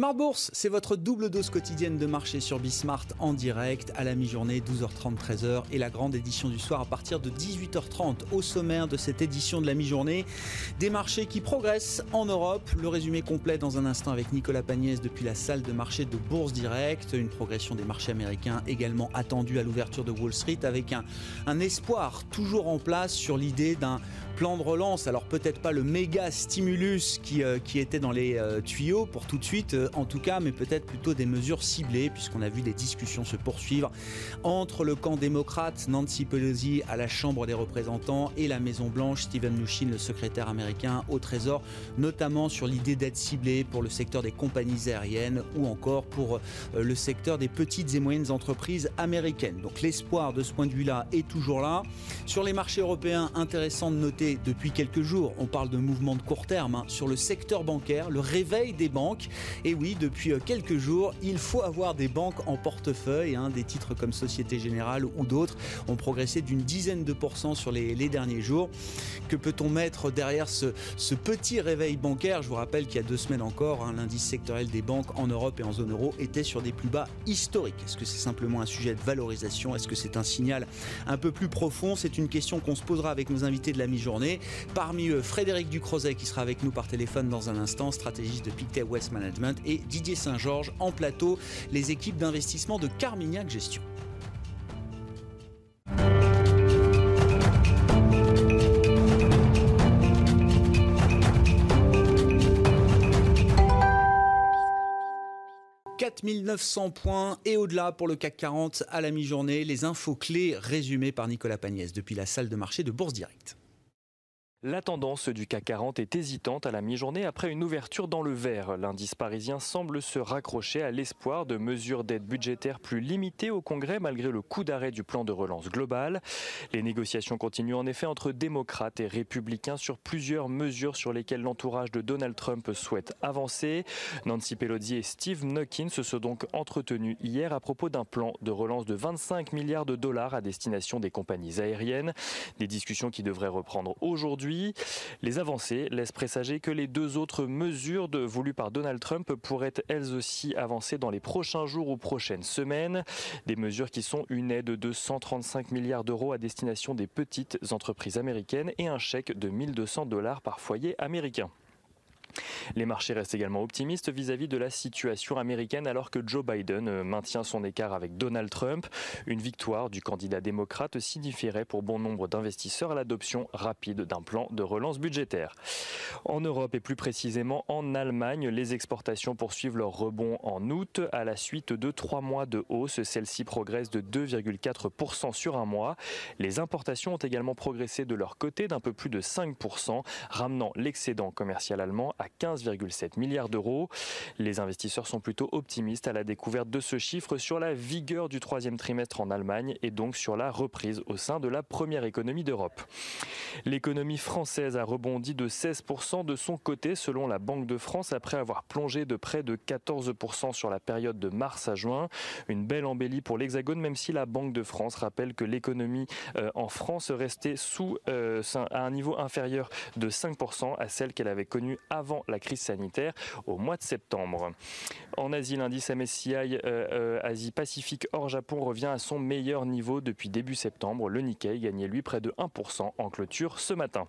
Smart Bourse, c'est votre double dose quotidienne de marché sur Bismart en direct à la mi-journée, 12h30, 13h et la grande édition du soir à partir de 18h30. Au sommaire de cette édition de la mi-journée, des marchés qui progressent en Europe. Le résumé complet dans un instant avec Nicolas Pagnès depuis la salle de marché de Bourse Direct. Une progression des marchés américains également attendue à l'ouverture de Wall Street avec un, un espoir toujours en place sur l'idée d'un plan de relance. Alors peut-être pas le méga stimulus qui, euh, était dans les euh, tuyaux pour tout de suite euh, en tout cas, mais peut-être plutôt des mesures ciblées puisqu'on a vu des discussions se poursuivre entre le camp démocrate, Nancy Pelosi à la Chambre des représentants et la Maison Blanche, Steven Mnuchin, le secrétaire américain au Trésor, notamment sur l'idée d'être ciblé pour le secteur des compagnies aériennes ou encore pour le secteur des petites et moyennes entreprises américaines. Donc l'espoir de ce point de vue-là est toujours là. Sur les marchés européens, intéressant de noter depuis quelques jours. On parle de mouvement de court terme hein, sur le secteur bancaire, le réveil des banques. Et oui, depuis euh, quelques jours, il faut avoir des banques en portefeuille. Hein. des titres comme Société Générale ou d'autres ont progressé d'une dizaine de pourcents sur les, derniers jours. Que peut-on mettre derrière ce, petit réveil bancaire? Je vous rappelle qu'il y a deux semaines encore, hein, l'indice sectoriel des banques en Europe et en zone euro était sur des plus bas historiques. Est-ce que c'est simplement un sujet de valorisation? Est-ce que c'est un signal un peu plus profond? C'est une question qu'on se posera avec nos invités de la mi-journée. Parmi eux, Frédéric Ducrozet qui sera avec nous par téléphone dans un instant, stratégiste de Pictet West Management, et Didier Saint-Georges en plateau, les équipes d'investissement de Carmignac Gestion. 4900 points et au-delà pour le CAC 40 à la mi-journée. Les infos clés résumées par Nicolas Pagnès depuis la salle de marché de Bourse Direct. La tendance du CAC 40 est hésitante à la mi-journée après une ouverture dans le vert. L'indice parisien semble se raccrocher à l'espoir de mesures d'aide budgétaire plus limitées au Congrès malgré le coup d'arrêt du plan de relance global. Les négociations continuent en effet entre démocrates et républicains sur plusieurs mesures sur lesquelles l'entourage de Donald Trump souhaite avancer. Nancy Pelosi et Steve Mnuchin se sont donc entretenus hier à propos d'un plan de relance de 25 milliards de dollars à destination des compagnies aériennes. Des discussions qui devraient reprendre aujourd'hui les avancées laissent présager que les deux autres mesures voulues par Donald Trump pourraient elles aussi avancer dans les prochains jours ou prochaines semaines. Des mesures qui sont une aide de 135 milliards d'euros à destination des petites entreprises américaines et un chèque de 1200 dollars par foyer américain. Les marchés restent également optimistes vis-à-vis de la situation américaine alors que Joe Biden euh, maintient son écart avec Donald Trump. Une victoire du candidat démocrate signifierait pour bon nombre d'investisseurs l'adoption rapide d'un plan de relance budgétaire. En Europe et plus précisément en Allemagne, les exportations poursuivent leur rebond en août à la suite de trois mois de hausse. Celle-ci progresse de 2,4% sur un mois. Les importations ont également progressé de leur côté d'un peu plus de 5%, ramenant l'excédent commercial allemand à 15,7 milliards d'euros. Les investisseurs sont plutôt optimistes à la découverte de ce chiffre sur la vigueur du troisième trimestre en Allemagne et donc sur la reprise au sein de la première économie d'Europe. L'économie française a rebondi de 16% de son côté selon la Banque de France après avoir plongé de près de 14% sur la période de mars à juin. Une belle embellie pour l'Hexagone même si la Banque de France rappelle que l'économie euh, en France restait sous euh, à un niveau inférieur de 5% à celle qu'elle avait connue avant la crise sanitaire au mois de septembre. En Asie, l'indice MSCI euh, euh, Asie-Pacifique hors Japon revient à son meilleur niveau depuis début septembre. Le Nikkei gagnait lui près de 1% en clôture ce matin.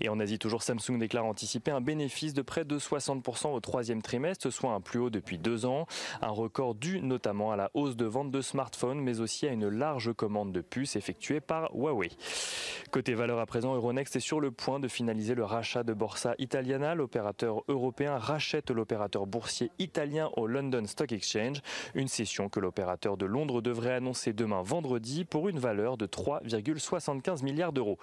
Et en Asie, toujours Samsung déclare anticiper un bénéfice de près de 60% au troisième trimestre, soit un plus haut depuis deux ans. Un record dû notamment à la hausse de vente de smartphones, mais aussi à une large commande de puces effectuée par Huawei. Côté valeur à présent, Euronext est sur le point de finaliser le rachat de Borsa Italiana. L'opérateur européen rachète l'opérateur boursier italien au London Stock Exchange. Une session que l'opérateur de Londres devrait annoncer demain vendredi pour une valeur de 3,75 milliards d'euros.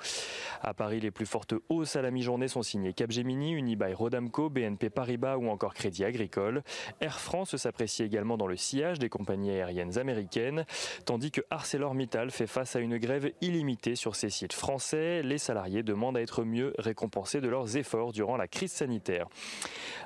À Paris, les plus fortes hausses à la mi-journée sont signées Capgemini, Unibail Rodamco, BNP Paribas ou encore Crédit Agricole. Air France s'apprécie également dans le sillage des compagnies aériennes américaines, tandis que ArcelorMittal fait face à une grève illimitée sur ses sites français. Les salariés demandent à être mieux récompensés de leurs efforts durant la crise sanitaire.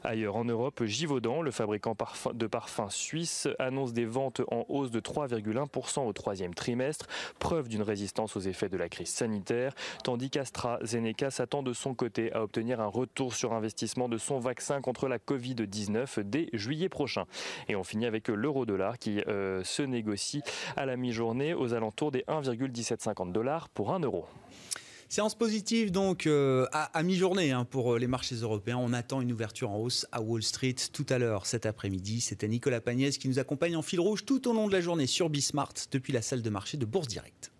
Ailleurs en Europe, Givaudan, le fabricant de parfums suisse, annonce des ventes en hausse de 3,1% au troisième trimestre, preuve d'une résistance aux effets de la crise sanitaire, tandis qu'AstraZeneca s'attend de son côté à obtenir un retour sur investissement de son vaccin contre la Covid-19 dès juillet prochain. Et on finit avec l'euro-dollar qui euh, se négocie à la mi-journée aux alentours des 1,1750 dollars pour 1 euro. Séance positive donc euh, à, mi-journée hein, pour euh, les marchés européens. On attend une ouverture en hausse à Wall Street tout à l'heure cet après-midi. C'était Nicolas Pagnès qui nous accompagne en fil rouge tout au long de la journée sur Bismart depuis la salle de marché de Bourse Direct.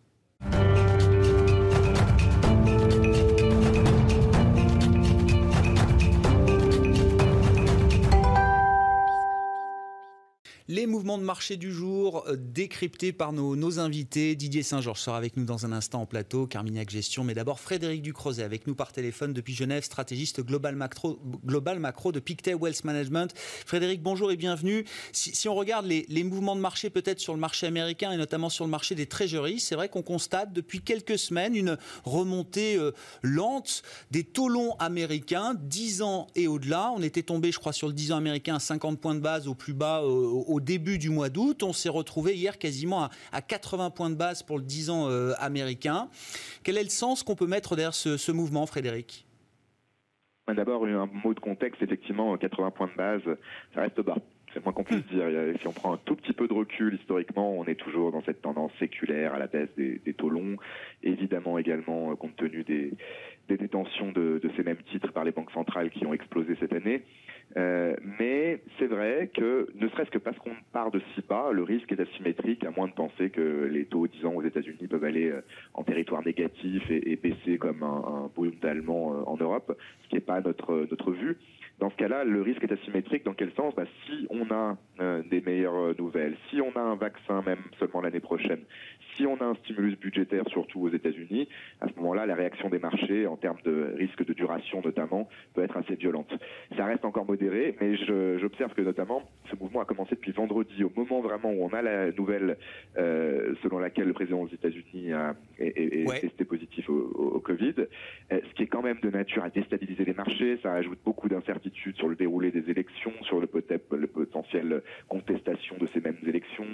Les mouvements de marché du jour euh, décryptés par nos, invités. Didier Saint-Georges sera avec nous dans un instant en plateau, Carmignac Gestion. Mais d'abord, Frédéric Ducrozet avec nous par téléphone depuis Genève, stratégiste global macro, de Pictet Wealth Management. Frédéric, bonjour et bienvenue. Si, on regarde les, mouvements de marché peut-être sur le marché américain et notamment sur le marché des treasuries, c'est vrai qu'on constate depuis quelques semaines une remontée euh, lente des taux longs américains, 10 ans et au-delà. On était tombé, je crois, sur le 10 ans américain à 50 points de base au plus bas euh, au au début du mois d'août. On s'est retrouvé hier quasiment à, 80 points de base pour le 10 ans euh, américain. Quel est le sens qu'on peut mettre derrière ce, mouvement, Frédéric? D'abord, un mot de contexte, effectivement, 80 points de base, ça reste bas. C'est moins qu'on puisse dire. Si on prend un tout petit peu de recul historiquement, on est toujours dans cette tendance séculaire à la baisse des, des taux longs. Évidemment également, euh, compte tenu des, des détentions de, ces mêmes titres par les banques centrales qui ont explosé cette année. Euh, mais c'est vrai que, ne serait-ce que parce qu'on part de si bas, le risque est asymétrique, à moins de penser que les taux, disons, aux États-Unis peuvent aller euh, en territoire négatif et, baisser comme un, un Bund allemand euh, en Europe, ce qui n'est pas notre, notre vue. Dans ce cas-là, le risque est asymétrique. Dans quel sens? Bah, Si on a des meilleures nouvelles, si on a un vaccin même seulement l'année prochaine, si on a un stimulus budgétaire surtout aux États-Unis, à ce moment-là, la réaction des marchés en termes de risque de duration notamment peut être assez violente. Ça reste encore modéré, mais j'observe que notamment ce mouvement a commencé depuis vendredi, au moment vraiment où on a la nouvelle euh, selon laquelle le président des États-Unis est, testé positif au, Covid, euh, ce qui est quand même de nature à déstabiliser les marchés. Ça ajoute beaucoup d'incertitudes sur le déroulé des élections, sur le potentiel contestation de ces mêmes élections,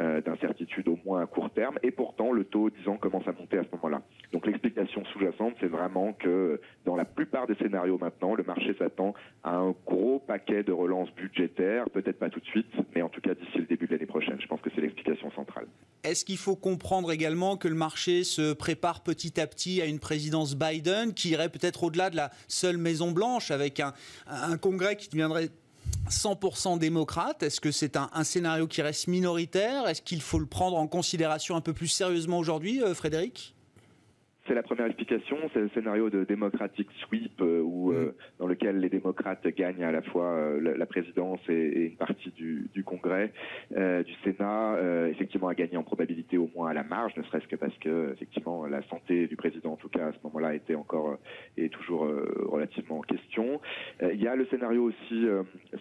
euh, d'incertitudes au moins à court terme et pourtant le taux, disons, commence à monter à ce moment-là. Donc l'explication sous-jacente, c'est vraiment que dans la plupart des scénarios maintenant, le marché s'attend à un gros paquet de relances budgétaires, peut-être pas tout de suite, mais en tout cas d'ici le début de l'année prochaine. Je pense que c'est l'explication centrale. Est-ce qu'il faut comprendre également que le marché se prépare petit à petit à une présidence Biden qui irait peut-être au-delà de la seule Maison Blanche avec un congrès qui deviendrait 100% démocrate? Est-ce que c'est un, scénario qui reste minoritaire? Est-ce qu'il faut le prendre en considération un peu plus sérieusement aujourd'hui, euh, Frédéric? C'est la première explication, c'est le scénario de démocratique sweep euh, où, euh, mm. dans lequel les démocrates gagnent à la fois euh, la, présidence et, une partie du, du Congrès, du Sénat, effectivement a gagné en probabilité au moins à la marge, ne serait-ce que parce que effectivement la santé du président en tout cas à ce moment-là était encore et toujours relativement en question. il y a le scénario aussi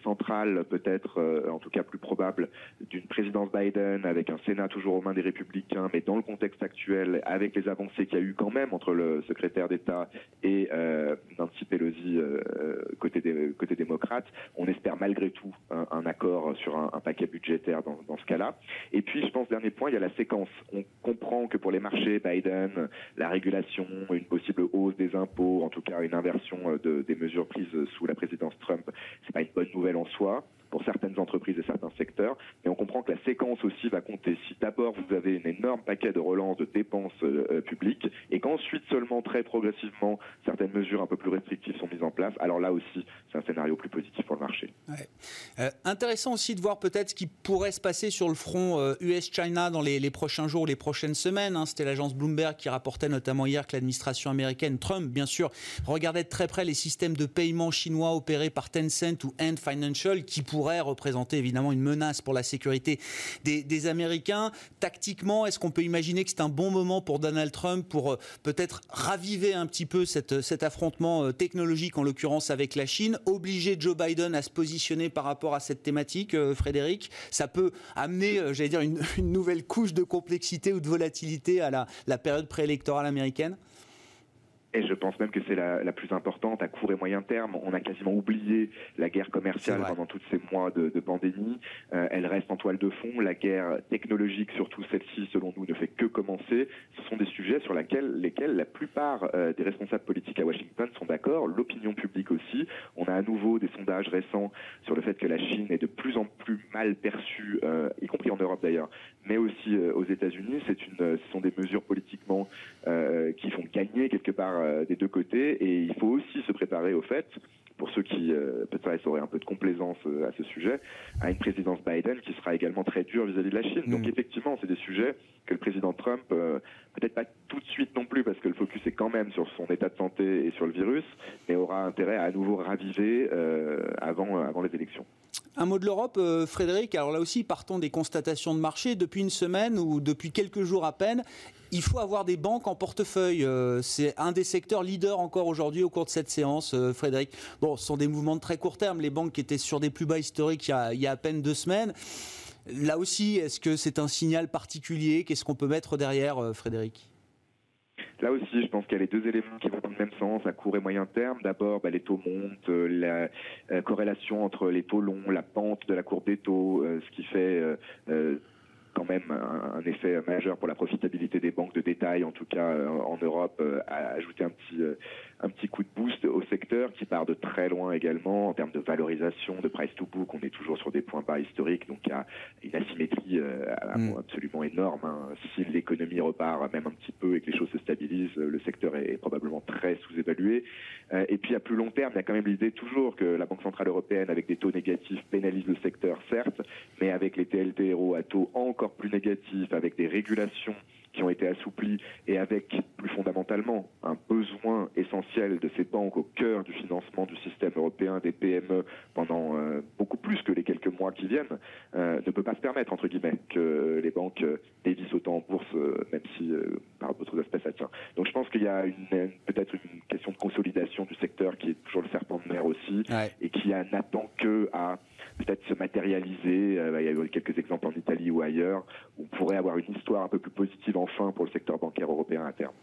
central, peut-être en tout cas plus probable, d'une présidence Biden avec un Sénat toujours aux mains des républicains, mais dans le contexte actuel, avec les avancées qu'il y a eu quand même entre le secrétaire d'État et euh, Nancy Pelosi euh, côté, côté démocrate. On espère malgré tout un, accord sur un, paquet budgétaire dans, ce cas-là. Et puis, je pense, dernier point, il y a la séquence. On comprend que pour les marchés, Biden, la régulation, une possible hausse des impôts, en tout cas une inversion de, des mesures prises sous la présidence Trump, c'est pas une bonne nouvelle en soi pour certaines entreprises et certains secteurs. Mais on comprend que la séquence aussi va compter. Si d'abord vous avez un énorme paquet de relance de dépenses euh, euh, publiques et qu'ensuite seulement très progressivement certaines mesures un peu plus restrictives sont mises en place, alors là aussi c'est un scénario plus positif pour le marché. Euh, intéressant aussi de voir peut-être ce qui pourrait se passer sur le front US-China dans les, prochains jours, les prochaines semaines. Hein. C'était l'agence Bloomberg qui rapportait notamment hier que l'administration américaine, Trump bien sûr, regardait de très près les systèmes de paiement chinois opérés par Tencent ou Ant Financial qui pourraient représenter évidemment une menace pour la sécurité des, Américains. Tactiquement, est-ce qu'on peut imaginer que c'est un bon moment pour Donald Trump pour euh, peut-être raviver un petit peu cet affrontement euh, technologique, en l'occurrence avec la Chine, obliger Joe Biden à se positionner par rapport à cette thématique, euh, Frédéric Ça peut amener, j'allais dire, une, nouvelle couche de complexité ou de volatilité à la période préélectorale américaine? Et je pense même que c'est la, la, plus importante à court et moyen terme. On a quasiment oublié la guerre commerciale pendant tous ces mois de, de pandémie. Euh, elle reste en toile de fond. La guerre technologique, surtout celle-ci, selon nous, ne fait que commencer. Ce sont des sujets sur lesquels, lesquels la plupart euh, des responsables politiques à Washington sont d'accord. L'opinion publique aussi. On a à nouveau des sondages récents sur le fait que la Chine est de plus en plus mal perçue, euh, y compris en Europe d'ailleurs, mais aussi euh, aux États-Unis. C'est une, ce sont des mesures politiquement euh, qui font gagner quelque part euh, des deux côtés. Et il faut aussi se préparer au fait, pour ceux qui peut-être auraient un peu de complaisance à ce sujet, à une présidence Biden qui sera également très dure vis-à-vis de la Chine. Donc effectivement, c'est des sujets que le président Trump, peut-être pas tout de suite non plus, parce que le focus est quand même sur son état de santé et sur le virus, mais aura intérêt à à nouveau raviver avant, avant les élections. Un mot de l'Europe, euh, Frédéric. Alors là aussi, partons des constatations de marché. Depuis une semaine ou depuis quelques jours à peine, il faut avoir des banques en portefeuille. Euh, c'est un des secteurs leaders encore aujourd'hui au cours de cette séance, euh, Frédéric. Bon, ce sont des mouvements de très court terme. Les banques qui étaient sur des plus bas historiques il y a, il y a à peine deux semaines. Là aussi, est-ce que c'est un signal particulier? Qu'est-ce qu'on peut mettre derrière, Frédéric? Là aussi, je pense qu'il y a les deux éléments qui vont dans le même sens, à court et moyen terme. D'abord, bah, les taux montent, euh, la euh, corrélation entre les taux longs, la pente de la courbe des taux, euh, ce qui fait quand même un, effet majeur pour la profitabilité des banques de détail, en tout cas en Europe, a un petit un petit coup de boost au secteur qui part de très loin également en termes de valorisation, de price to book. On est toujours sur des points bas historiques, donc il y a une asymétrie euh, mm. absolument énorme. Hein. Si l'économie repart même un petit peu et que les choses se stabilisent, le secteur est, probablement très sous-évalué. Euh, et puis à plus long terme, il y a quand même l'idée toujours que la Banque centrale européenne, avec des taux négatifs, pénalise le secteur, certes, mais avec les TLTRO à taux encore plus négatifs, avec des régulations qui ont été assouplis et avec plus fondamentalement un besoin essentiel de ces banques au cœur du financement du système européen des PME pendant euh, beaucoup plus que les quelques mois qui viennent, euh, ne peut pas se permettre, entre guillemets, que les banques euh, dévissent autant en bourse, même si par d'autres aspects ça tient. Donc je pense qu'il y a peut-être une question de consolidation du secteur qui est toujours le serpent de mer aussi et qui n'attend que à peut-être se matérialiser. il y a eu quelques exemples en Italie ou ailleurs. On pourrait avoir une histoire un peu plus positive enfin pour le secteur bancaire européen à terme.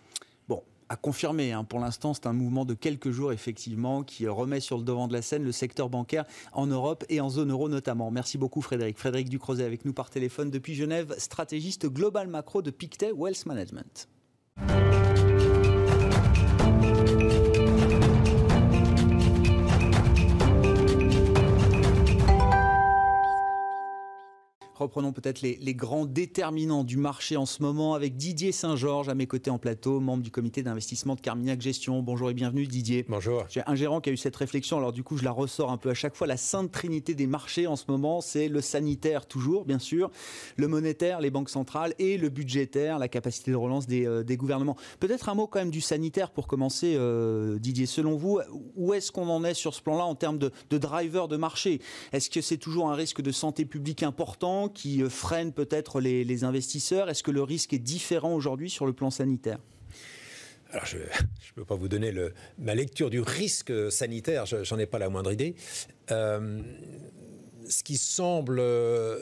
Bon, à confirmer. Hein. Pour l'instant, c'est un mouvement de quelques jours, effectivement, qui remet sur le devant de la scène le secteur bancaire en Europe et en zone euro notamment. Merci beaucoup, Frédéric. Frédéric Ducrozet avec nous par téléphone depuis Genève, stratégiste global macro de Pictet Wealth Management. Reprenons peut-être les, grands déterminants du marché en ce moment avec Didier Saint-Georges à mes côtés en plateau, membre du comité d'investissement de Carmignac Gestion. Bonjour et bienvenue Didier. Bonjour. J'ai un gérant qui a eu cette réflexion, alors du coup je la ressors un peu à chaque fois. La sainte trinité des marchés en ce moment, c'est le sanitaire toujours, bien sûr, le monétaire, les banques centrales et le budgétaire, la capacité de relance des, euh, gouvernements. Peut-être un mot quand même du sanitaire pour commencer, euh, Didier. Selon vous, où est-ce qu'on en est sur ce plan-là en termes de, de driver de marché? Est-ce que c'est toujours un risque de santé publique important qui euh, freine peut-être les, investisseurs Est-ce que le risque est différent aujourd'hui sur le plan sanitaire? Je ne peux pas vous donner le, ma lecture du risque sanitaire, j'en ai pas la moindre idée. Euh, ce qui semble euh,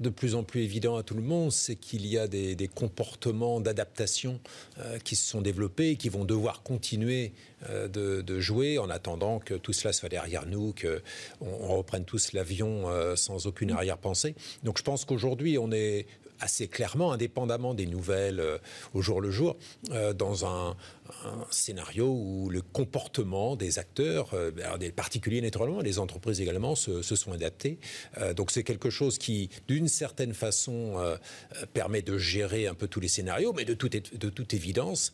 de plus en plus évident à tout le monde, c'est qu'il y a des, comportements d'adaptation euh, qui se sont développés et qui vont devoir continuer euh, de, jouer en attendant que tout cela soit derrière nous, qu'on on reprenne tous l'avion sans aucune arrière-pensée. Donc je pense qu'aujourd'hui, on est assez clairement, indépendamment des nouvelles au jour le jour, dans un, scénario où le comportement des acteurs, euh, des particuliers naturellement, les entreprises également, se, sont adaptés. Euh, donc c'est quelque chose qui, d'une certaine façon, euh, permet de gérer un peu tous les scénarios, mais de toute, de toute évidence,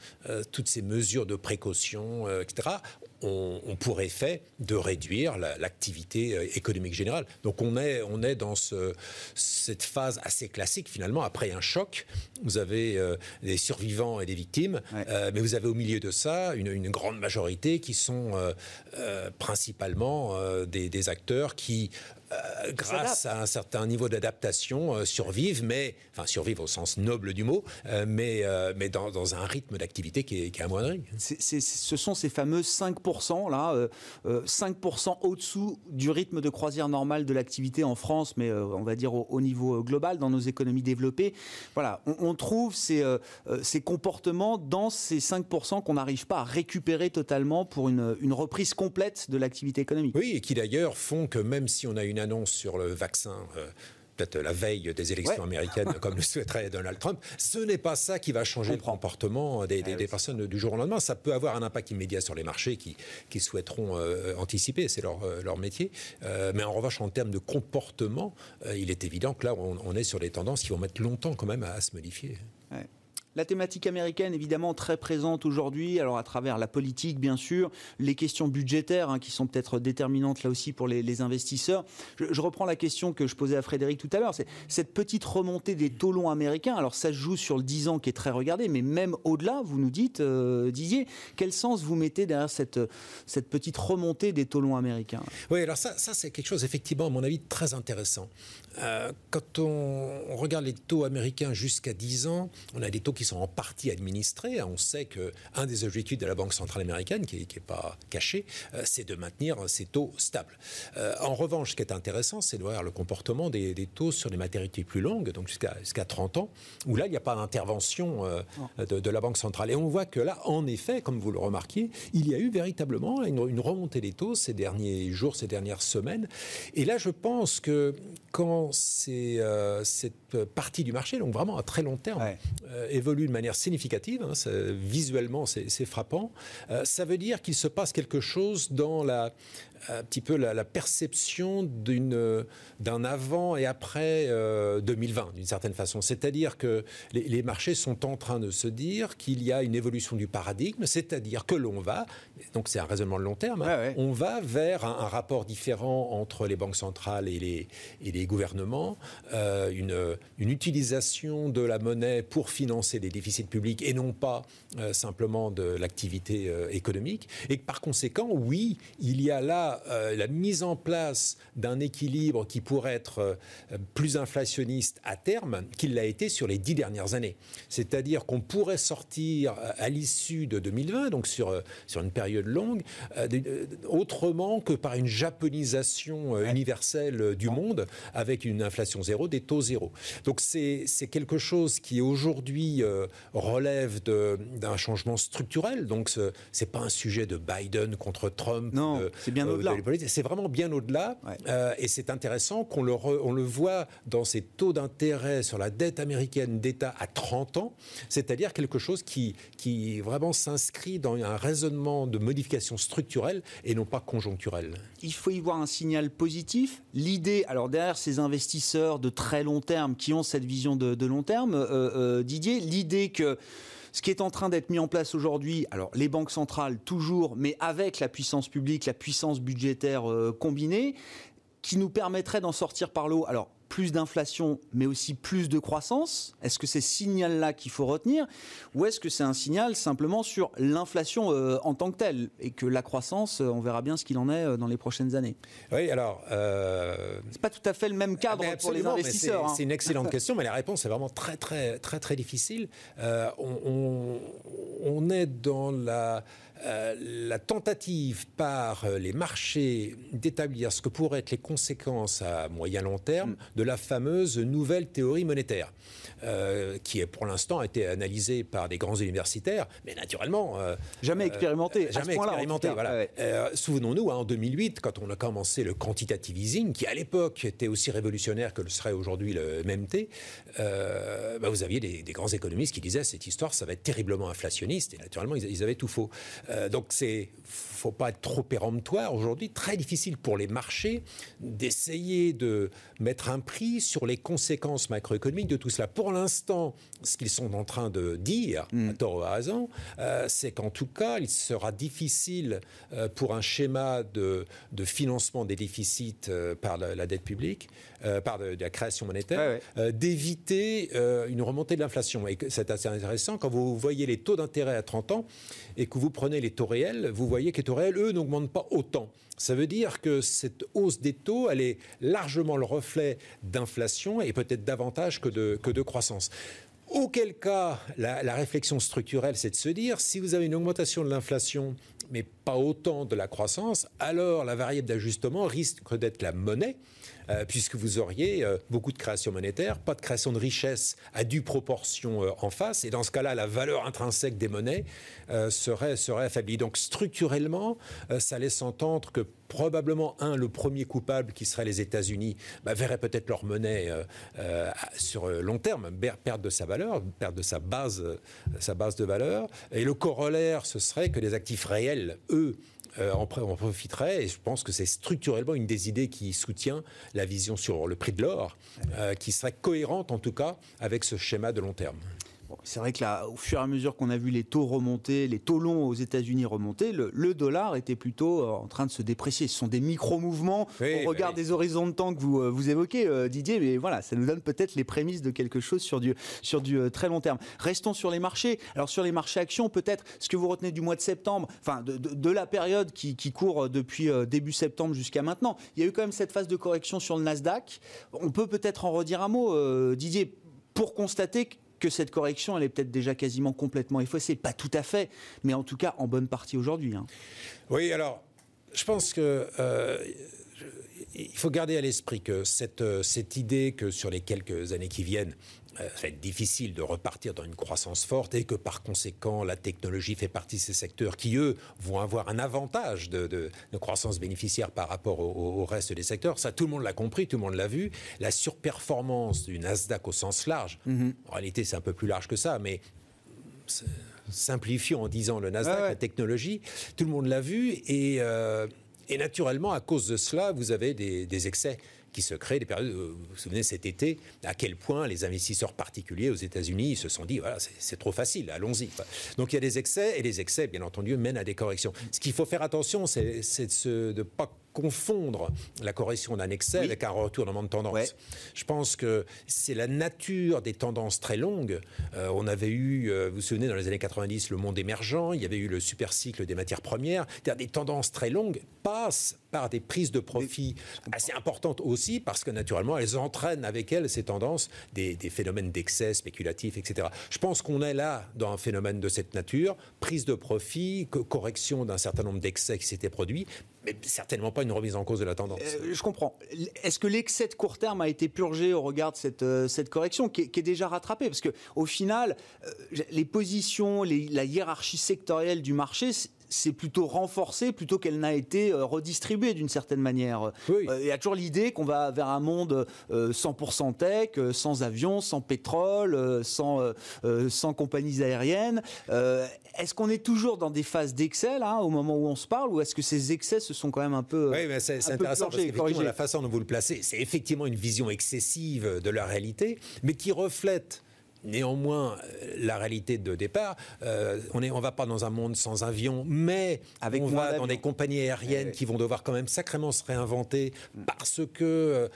toutes ces mesures de précaution, etc., on pourrait fait de réduire l'activité économique générale. Donc on est, on est dans ce, cette phase assez classique finalement. Après un choc, vous avez des survivants et des victimes, mais vous avez au milieu de ça une, grande majorité qui sont euh, euh, principalement euh, des, acteurs qui euh, grâce à un certain niveau d'adaptation, euh, survivent, mais enfin survivent au sens noble du mot, euh, mais mais dans, un rythme d'activité qui est, qui est amoindri. ce sont ces fameux 5% là, 5% au-dessous du rythme de croisière normal de l'activité en France, mais on va dire au, niveau global dans nos économies développées. Voilà, on, on trouve ces, ces comportements dans ces 5% qu'on n'arrive pas à récupérer totalement pour une, une reprise complète de l'activité économique. Oui, et qui d'ailleurs font que même si on a une annonce sur le vaccin peut-être la veille des élections américaines, comme le souhaiterait Donald Trump. Ce n'est pas ça qui va changer le comportement des, ah personnes du jour au lendemain. Ça peut avoir un impact immédiat sur les marchés qui, souhaiteront euh, anticiper, c'est leur, euh, leur, métier. Euh, mais en revanche, en termes de comportement, il est évident que là, on, est sur des tendances qui vont mettre longtemps quand même à, se modifier. La thématique américaine, évidemment, très présente aujourd'hui, alors à travers la politique, bien sûr, les questions budgétaires, hein, qui sont peut-être déterminantes là aussi pour les, investisseurs. Je, reprends la question que je posais à Frédéric tout à l'heure, c'est cette petite remontée des taux longs américains. Alors ça se joue sur le 10 ans qui est très regardé, mais même au-delà, vous nous dites, euh, Didier, quel sens vous mettez derrière cette, petite remontée des taux longs américains? Oui, alors ça, c'est quelque chose, effectivement, à mon avis, très intéressant. Euh, quand on, regarde les taux américains jusqu'à 10 ans, on a des taux qui sont en partie administrés. On sait qu'un des objectifs de la Banque centrale américaine, qui n'est pas caché, euh, c'est de maintenir ces taux stables. Euh, en revanche, ce qui est intéressant, c'est de voir le comportement des, taux sur les matérités plus longues, donc jusqu'à jusqu'à 30 ans, où là, il n'y a pas d'intervention de, la Banque centrale. Et on voit que là, en effet, comme vous le remarquiez, il y a eu véritablement une, une remontée des taux ces derniers jours, ces dernières semaines. Et là, je pense que quand euh, cette partie du marché, donc vraiment à très long terme, euh, évolue de manière significative. Hein, visuellement, c'est frappant. Euh, ça veut dire qu'il se passe quelque chose dans la, un petit peu la, perception d'une, d'un avant et après 2020, d'une certaine façon. C'est-à-dire que les, marchés sont en train de se dire qu'il y a une évolution du paradigme, c'est-à-dire que l'on va, donc c'est un raisonnement de long terme, hein, on va vers un, rapport différent entre les banques centrales et les, et les gouvernements, euh, une, une, utilisation de la monnaie pour financer des déficits publics et non pas euh, simplement de l'activité euh, économique. Et par conséquent, oui, il y a là euh, la mise en place d'un équilibre qui pourrait être euh, plus inflationniste à terme qu'il l'a été sur les dix dernières années. C'est-à-dire qu'on pourrait sortir euh, à l'issue de 2020, donc sur, sur une période longue, autrement que par une japonisation universelle du monde avec une inflation zéro, des taux zéro. Donc c'est quelque chose qui aujourd'hui relève d'un changement structurel. Donc ce n'est pas un sujet de Biden contre Trump. Non, c'est bien c'est vraiment bien au-delà. Euh, et c'est intéressant qu'on le, on le voit dans ces taux d'intérêt sur la dette américaine d'État à 30 ans, c'est-à-dire quelque chose qui, qui vraiment s'inscrit dans un raisonnement de modification structurelle et non pas conjoncturelle. Il faut y voir un signal positif. L'idée, alors derrière ces investisseurs de très long terme qui ont cette vision de, long terme, euh, euh, Didier, l'idée que ce qui est en train d'être mis en place aujourd'hui, alors les banques centrales toujours, mais avec la puissance publique, la puissance budgétaire euh, combinée, qui nous permettrait d'en sortir par l'eau. Plus d'inflation, mais aussi plus de croissance Est-ce que c'est ce signal-là qu'il faut retenir Ou est-ce que c'est un signal simplement sur l'inflation euh, en tant que telle Et que la croissance, euh, on verra bien ce qu'il en est euh, dans les prochaines années? Oui, alors. Euh... C'est pas tout à fait le même cadre pour les investisseurs. C'est, hein. une excellente question, mais la réponse est vraiment très, très, très, très difficile. on, on, est dans la euh, la tentative par euh, les marchés d'établir ce que pourraient être les conséquences à moyen long terme mm. de la fameuse nouvelle théorie monétaire, euh, qui est pour l'instant été analysée par des grands universitaires, mais naturellement jamais expérimenté. jamais expérimenté. Voilà. Souvenons-nous, hein, en 2008, quand on a commencé le quantitative easing, qui à l'époque était aussi révolutionnaire que le serait aujourd'hui le MMT, bah, vous aviez des, grands économistes qui disaient cette histoire, ça va être terriblement inflationniste, et naturellement, ils, ils avaient tout faux. Euh, donc c'est faut pas être trop péremptoire aujourd'hui. Très difficile pour les marchés d'essayer de mettre un prix sur les conséquences macroéconomiques de tout cela. Pour l'instant, ce qu'ils sont en train de dire, mm. à tort ou à raison, euh, c'est qu'en tout cas, il sera difficile euh, pour un schéma de, de, financement des déficits par la, dette publique, par de, la création monétaire, d'éviter une remontée de l'inflation. Et c'est assez intéressant quand vous voyez les taux d'intérêt à 30 ans et que vous prenez les taux réels, vous voyez que les taux eux, n'augmentent pas autant. Ça veut dire que cette hausse des taux, elle est largement le reflet d'inflation et peut-être davantage que de, croissance. Auquel cas, la réflexion structurelle, c'est de se dire, si vous avez une augmentation de l'inflation, mais pas autant de la croissance, alors la variable d'ajustement risque d'être la monnaie. Euh, puisque vous auriez euh, beaucoup de création monétaire, pas de création de richesse à due proportion en face, et dans ce cas-là, la valeur intrinsèque des monnaies serait, serait affaiblie. Donc structurellement, ça laisse entendre que probablement, un, le premier coupable, qui serait les États-Unis, bah, verrait peut-être leur monnaie sur long terme perdre de sa valeur, perdre de sa base, sa base de valeur. Et le corollaire, ce serait que les actifs réels, eux, euh, en, profiterait. Et je pense que c'est structurellement une des idées qui soutient la vision sur le prix de l'or, euh, qui serait cohérente en tout cas avec ce schéma de long terme c'est vrai que là, au fur et à mesure qu'on a vu les taux remonter, les taux longs aux États-Unis remonter, le, dollar était plutôt euh, en train de se déprécier. Ce sont des micro-mouvements On regarde des horizons de temps que vous, euh, vous évoquez, euh, Didier, mais voilà, ça nous donne peut-être les prémices de quelque chose sur du, sur du très long terme. Restons sur les marchés. Alors sur les marchés actions, peut-être ce que vous retenez du mois de septembre, enfin de, la période qui, qui court depuis début septembre jusqu'à maintenant, il y a eu quand même cette phase de correction sur le Nasdaq. On peut peut-être en redire un mot, Didier, pour constater que que cette correction, elle est peut-être déjà quasiment complètement effacée. Pas tout à fait, mais en tout cas en bonne partie aujourd'hui. Hein. Oui, alors, je pense que. Euh, il faut garder à l'esprit que cette, euh, cette idée que sur les quelques années qui viennent, euh, ça va être difficile de repartir dans une croissance forte et que par conséquent la technologie fait partie de ces secteurs qui eux vont avoir un avantage de, croissance bénéficiaire par rapport au, reste des secteurs. Ça, tout le monde l'a compris, tout le monde l'a vu. La surperformance du Nasdaq au sens large, mm-hmm. en réalité c'est un peu plus large que ça, mais simplifions en disant le Nasdaq, la technologie, tout le monde l'a vu et, euh, et, naturellement à cause de cela vous avez des excès qui se créent, périodes, vous vous souvenez cet été, à quel point les investisseurs particuliers aux États-Unis se sont dit, voilà, c'est trop facile, allons-y. Donc il y a des excès, et les excès, bien entendu, mènent à des corrections. Ce qu'il faut faire attention, c'est de ne pas confondre la correction d'un excès avec un retournement de tendance. Je pense que c'est la nature des tendances très longues. Euh, on avait eu, euh, vous vous souvenez, dans les années 90, le monde émergent, il y avait eu le super cycle des matières premières. Des tendances très longues passent par des prises de profit assez importantes aussi, parce que naturellement, elles entraînent avec elles, ces tendances, des, des phénomènes d'excès spéculatifs, etc. Je pense qu'on est là dans un phénomène de cette nature, prise de profit, correction d'un certain nombre d'excès qui s'étaient produits, mais certainement pas une remise en cause de la tendance. Euh, je comprends. Est-ce que l'excès de court terme a été purgé au regard de cette, euh, correction qui est, déjà rattrapée? Parce qu'au final, euh, les positions, la hiérarchie sectorielle du marché, c'est plutôt renforcée plutôt qu'elle n'a été euh, redistribuée d'une certaine manière. Euh, il y a toujours l'idée qu'on va vers un monde 100% euh, tech, sans avions, sans pétrole, sans, sans compagnies aériennes. est-ce qu'on est toujours dans des phases d'excès là, au moment où on se parle, ou est-ce que ces excès se sont quand même un peu Oui, mais c'est intéressant parce que la façon dont vous le placez, c'est effectivement une vision excessive de la réalité, mais qui reflète néanmoins euh, la réalité de départ. Euh, on ne on va pas dans un monde sans avion, mais Avec on va dans des compagnies aériennes qui vont devoir quand même sacrément se réinventer parce que, euh,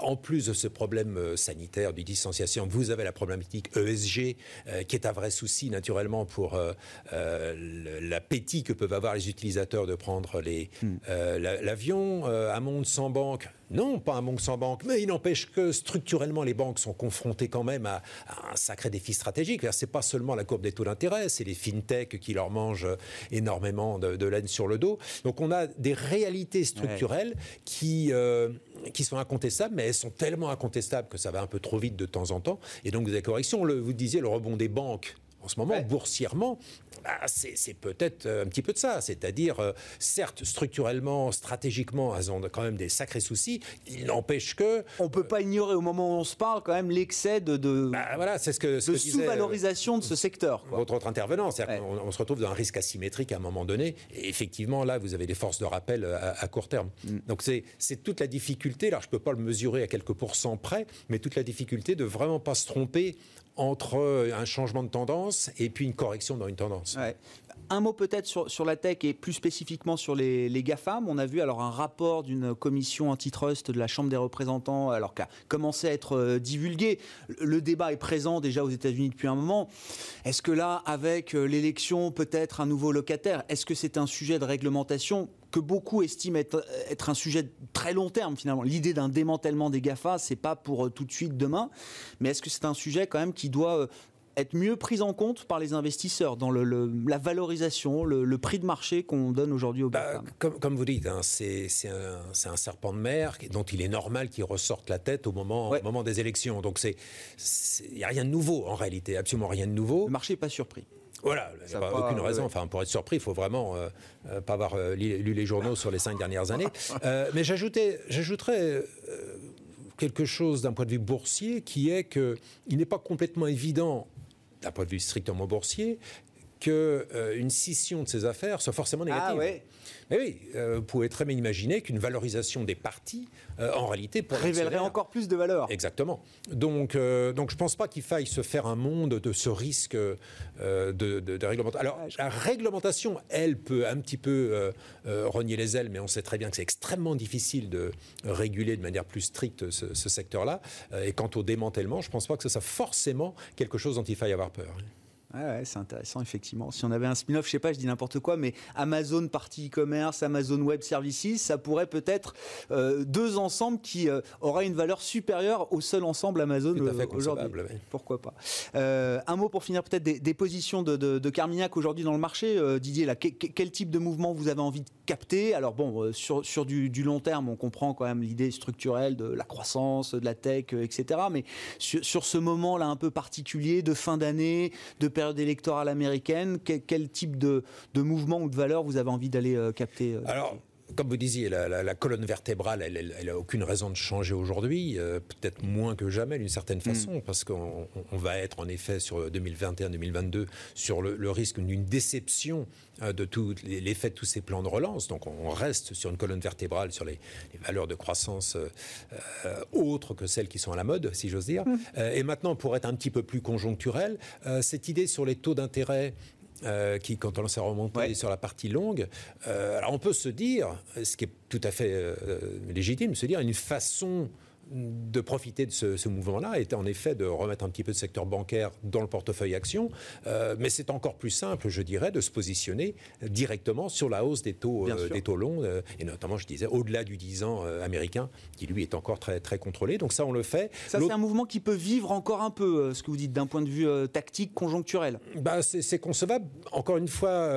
en plus de ce problème sanitaire du distanciation, vous avez la problématique ESG qui est un vrai souci naturellement pour l'appétit que peuvent avoir les utilisateurs de prendre hmm. l'avion. un monde sans banque, non, pas un monde sans banque, mais il n'empêche que structurellement, les banques sont confrontées quand même à, un sacré défi stratégique. Ce n'est pas seulement la courbe des taux d'intérêt, c'est les fintechs qui leur mangent énormément de, laine sur le dos. Donc on a des réalités structurelles qui, euh, qui sont incontestables, mais elles sont tellement incontestables que ça va un peu trop vite de temps en temps. Et donc vous avez correction. Le, vous disiez le rebond des banques en ce moment, boursièrement, bah, c'est peut-être euh, un petit peu de ça. C'est-à-dire, euh, certes, structurellement, stratégiquement, elles ont quand même des sacrés soucis. Il n'empêche que. On ne peut pas ignorer au moment où on se parle quand même l'excès de, de, bah, voilà, ce que, de sous-valorisation de ce secteur. Votre autre intervenant, c'est-à-dire qu'on on se retrouve dans un risque asymétrique à un moment donné. Et effectivement, là, vous avez des forces de rappel euh, à, court terme. Mm. Donc c'est toute la difficulté. Alors, je ne peux pas le mesurer à quelques pourcents près, mais toute la difficulté de vraiment pas se tromper entre un changement de tendance et puis une correction dans une tendance. Un mot peut-être sur, la tech et plus spécifiquement sur les, les, GAFAM. On a vu alors un rapport d'une commission antitrust de la Chambre des représentants, alors qu'a commencé à être euh, divulgué. Le débat est présent déjà aux États-Unis depuis un moment. Est-ce que là, avec euh, l'élection, peut-être un nouveau locataire, est-ce que c'est un sujet de réglementation que beaucoup estiment être, un sujet de très long terme finalement? L'idée d'un démantèlement des GAFA, c'est pas pour euh, tout de suite demain, mais est-ce que c'est un sujet quand même qui doit être mieux prise en compte par les investisseurs dans le, la valorisation, le, prix de marché qu'on donne aujourd'hui au bah, comme, comme, vous dites, hein, c'est un, un, serpent de mer dont il est normal qu'il ressorte la tête au moment, au moment des élections. Donc il n'y a rien de nouveau en réalité, absolument rien de nouveau. Le marché n'est pas surpris. Voilà, il n'y a aucune raison. Enfin, pour être surpris, il faut vraiment euh, euh, pas avoir euh, lu, les journaux sur les cinq dernières années. mais j'ajouterais quelque chose d'un point de vue boursier qui est qu'il n'est pas complètement évident d'un point de vue strictement boursier, qu'une euh, scission de ces affaires soit forcément négative. Ah Mais oui, euh, vous pouvez très bien imaginer qu'une valorisation des partis, euh, en réalité, révélerait encore plus de valeur. Exactement. Donc, donc je ne pense pas qu'il faille se faire un monde de ce risque de, de, réglementation. Alors, la réglementation, elle, peut un petit peu renier les ailes, mais on sait très bien que c'est extrêmement difficile de réguler de manière plus stricte ce, ce secteur-là. et quant au démantèlement, je ne pense pas que ce soit forcément quelque chose dont il faille avoir peur. Ouais, c'est intéressant, effectivement. Si on avait un spin-off, je sais pas, je dis n'importe quoi, mais Amazon partie e-commerce, Amazon Web Services, ça pourrait peut-être euh, deux ensembles qui euh, auraient une valeur supérieure au seul ensemble Amazon euh, aujourd'hui. Pourquoi pas Un mot pour finir peut-être des, positions de, Carmignac aujourd'hui dans le marché. Didier, là, quel type de mouvement vous avez envie de capter? Alors bon, sur, sur du, long terme, on comprend quand même l'idée structurelle de la croissance, de la tech, etc. Mais sur, sur ce moment-là un peu particulier de fin d'année, de période période électorale américaine, quel, type de, mouvement ou de valeur vous avez envie d'aller euh, capter euh, comme vous disiez, la, colonne vertébrale, elle n'a aucune raison de changer aujourd'hui, euh, peut-être moins que jamais d'une certaine mm. façon, parce qu'on va être en effet sur 2021-2022 sur le, risque d'une déception de tout l'effet de tous ces plans de relance. Donc on reste sur une colonne vertébrale sur les, valeurs de croissance autres que celles qui sont à la mode, si j'ose dire. Mm. et maintenant, pour être un petit peu plus conjoncturel, cette idée sur les taux d'intérêt euh, qui, quand on s'est remonté sur la partie longue, euh, alors on peut se dire, ce qui est tout à fait euh, légitime, se dire une façon de profiter de ce, mouvement-là est en effet de remettre un petit peu de secteur bancaire dans le portefeuille action, euh, mais c'est encore plus simple, je dirais, de se positionner directement sur la hausse des taux, euh, des taux longs, euh, et notamment, je disais, au-delà du 10 ans américain, qui lui est encore très, très contrôlé. Donc ça, on le fait. Ça, c'est un mouvement qui peut vivre encore un peu, ce que vous dites, d'un point de vue tactique, conjoncturel. Bah, c'est concevable. Encore une fois,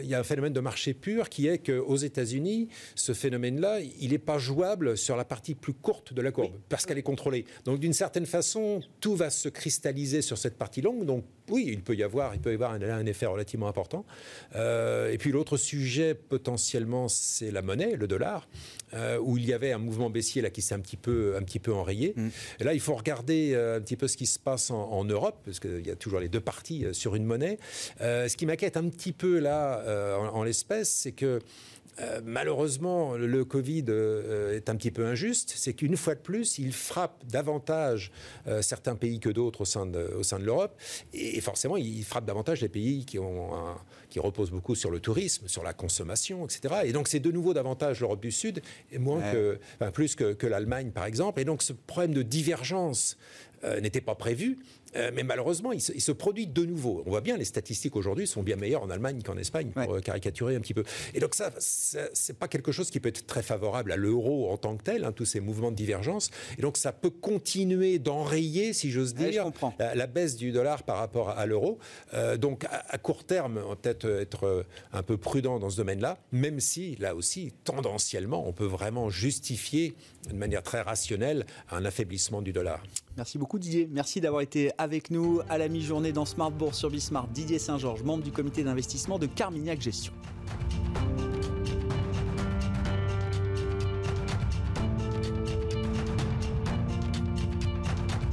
il y a un phénomène de marché pur qui est qu'aux États-Unis, ce phénomène-là, il n'est pas jouable sur la partie plus courte de la courbe parce qu'elle est contrôlée. Donc d'une certaine façon, tout va se cristalliser sur cette partie longue. Donc oui, il peut y avoir, il peut y avoir un, effet relativement important. Euh, et puis l'autre sujet potentiellement, c'est la monnaie, le dollar, euh, où il y avait un mouvement baissier là qui s'est un petit peu, un petit peu enrayé. Mm. Et là, il faut regarder euh, un petit peu ce qui se passe en, Europe, parce qu'il y a toujours les deux parties sur une monnaie. ce qui m'inquiète un petit peu là, en l'espèce, c'est que euh, malheureusement, le Covid euh, est un petit peu injuste. C'est qu'une fois de plus, il frappe davantage euh, certains pays que d'autres au sein de, l'Europe. Et, forcément, il frappe davantage les pays qui, ont qui reposent beaucoup sur le tourisme, sur la consommation, etc. Et donc, c'est de nouveau davantage l'Europe du Sud, et moins que, enfin, plus que, que l'Allemagne, par exemple. Et donc, ce problème de divergence n'était pas prévu. Euh, mais malheureusement, il se, produit de nouveau. On voit bien, les statistiques aujourd'hui sont bien meilleures en Allemagne qu'en Espagne, pour euh, caricaturer un petit peu. Et donc ça, c'est pas quelque chose qui peut être très favorable à l'euro en tant que tel, hein, tous ces mouvements de divergence. Et donc ça peut continuer d'enrayer, si j'ose dire, la, baisse du dollar par rapport à, l'euro. Euh, donc à, court terme, va peut-être être un peu prudent dans ce domaine-là, même si, là aussi, tendanciellement, on peut vraiment justifier de manière très rationnelle un affaiblissement du dollar. Merci beaucoup Didier. Merci d'avoir été avec nous à la mi-journée dans Smart Bourse sur Bismart. Didier Saint-Georges, membre du comité d'investissement de Carmignac Gestion.